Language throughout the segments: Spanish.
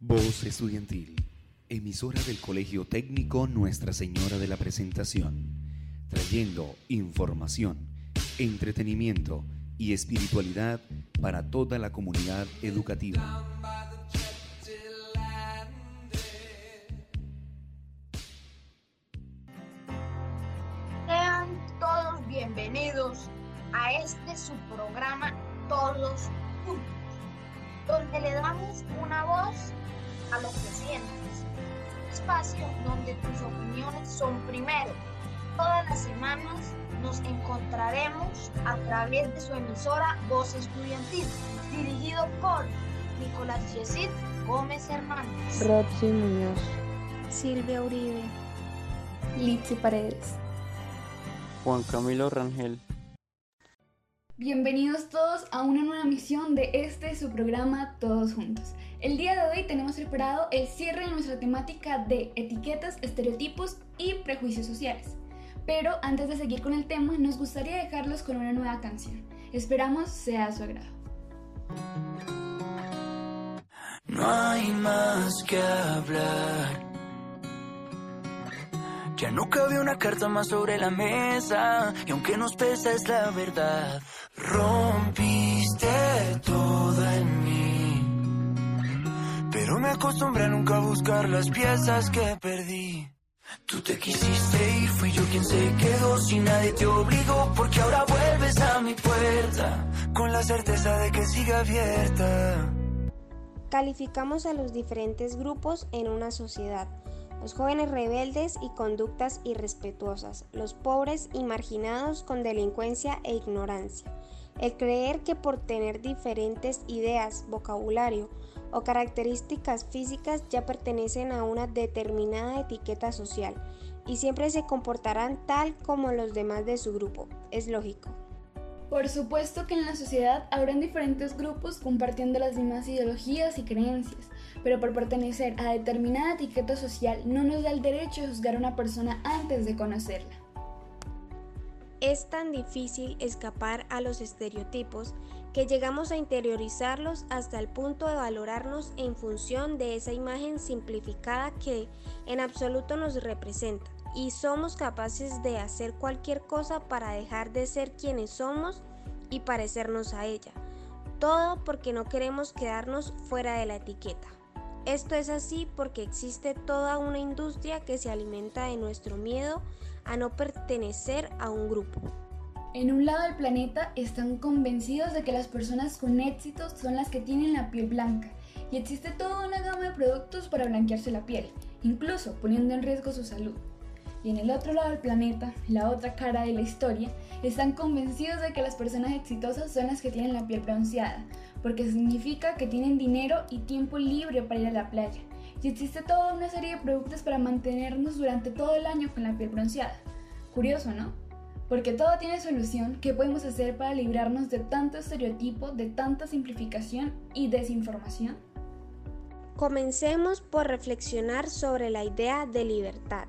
Voz Estudiantil, emisora del Colegio Técnico Nuestra Señora de la Presentación, trayendo información, entretenimiento y espiritualidad para toda la comunidad educativa. Sean todos bienvenidos a este su programa Todos Juntos, donde le damos a lo que sientes. Espacio donde tus opiniones son primero. Todas las semanas nos encontraremos a través de su emisora Voz Estudiantil, dirigido por Nicolás Yesid Gómez Hernández, Roxy Muñoz, Silvia Uribe, Litsi Paredes, Juan Camilo Rangel. Bienvenidos todos a una nueva misión de este su programa Todos Juntos. El día de hoy tenemos preparado el cierre de nuestra temática de etiquetas, estereotipos y prejuicios sociales. Pero antes de seguir con el tema, nos gustaría dejarlos con una nueva canción. Esperamos sea a su agrado. No hay más que hablar. Ya no cabe una carta más sobre la mesa. Y aunque nos pesa es la verdad. Rompiste todo en mí. Pero me acostumbré a nunca buscar las piezas que perdí. Tú te quisiste y fui yo quien se quedó si nadie te obligó porque ahora vuelves a mi puerta con la certeza de que sigue abierta. Calificamos a los diferentes grupos en una sociedad. Los jóvenes rebeldes y conductas irrespetuosas, los pobres y marginados con delincuencia e ignorancia. El creer que por tener diferentes ideas, vocabulario o características físicas ya pertenecen a una determinada etiqueta social y siempre se comportarán tal como los demás de su grupo. Es lógico. Por supuesto que en la sociedad habrán diferentes grupos compartiendo las mismas ideologías y creencias, pero por pertenecer a determinada etiqueta social no nos da el derecho de juzgar a una persona antes de conocerla. Es tan difícil escapar a los estereotipos que llegamos a interiorizarlos hasta el punto de valorarnos en función de esa imagen simplificada que en absoluto nos representa y somos capaces de hacer cualquier cosa para dejar de ser quienes somos y parecernos a ella. Todo porque no queremos quedarnos fuera de la etiqueta. Esto es así porque existe toda una industria que se alimenta de nuestro miedo a no pertenecer a un grupo. En un lado del planeta están convencidos de que las personas con éxito son las que tienen la piel blanca y existe toda una gama de productos para blanquearse la piel, incluso poniendo en riesgo su salud. Y en el otro lado del planeta, la otra cara de la historia, están convencidos de que las personas exitosas son las que tienen la piel bronceada, porque significa que tienen dinero y tiempo libre para ir a la playa. Y existe toda una serie de productos para mantenernos durante todo el año con la piel bronceada. Curioso, ¿no? Porque todo tiene solución. ¿Qué podemos hacer para librarnos de tanto estereotipo, de tanta simplificación y desinformación? Comencemos por reflexionar sobre la idea de libertad.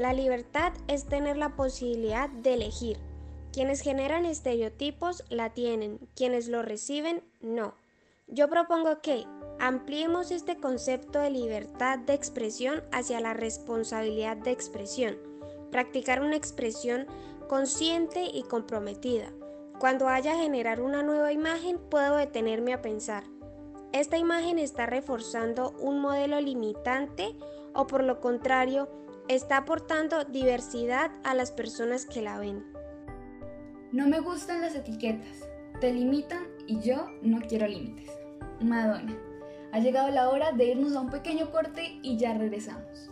La libertad es tener la posibilidad de elegir. Quienes generan estereotipos la tienen, quienes lo reciben no. Yo propongo que ampliemos este concepto de libertad de expresión hacia la responsabilidad de expresión. Practicar una expresión consciente y comprometida. Cuando haya generar una nueva imagen puedo detenerme a pensar, ¿esta imagen está reforzando un modelo limitante o por lo contrario está aportando diversidad a las personas que la ven? No me gustan las etiquetas, te limitan y yo no quiero límites. Madonna, ha llegado la hora de irnos a un pequeño corte y ya regresamos.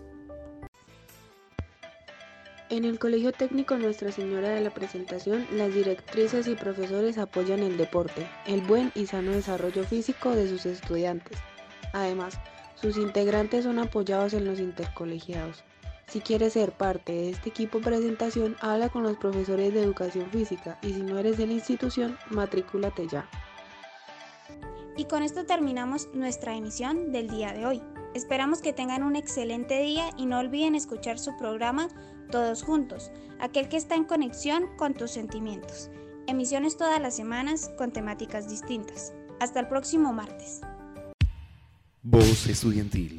En el Colegio Técnico Nuestra Señora de la Presentación, las directrices y profesores apoyan el deporte, el buen y sano desarrollo físico de sus estudiantes. Además, sus integrantes son apoyados en los intercolegiados. Si quieres ser parte de este equipo presentación, habla con los profesores de educación física y si no eres de la institución, matrículate ya. Y con esto terminamos nuestra emisión del día de hoy. Esperamos que tengan un excelente día y no olviden escuchar su programa Todos Juntos, aquel que está en conexión con tus sentimientos. Emisiones todas las semanas con temáticas distintas. Hasta el próximo martes. Voz Estudiantil,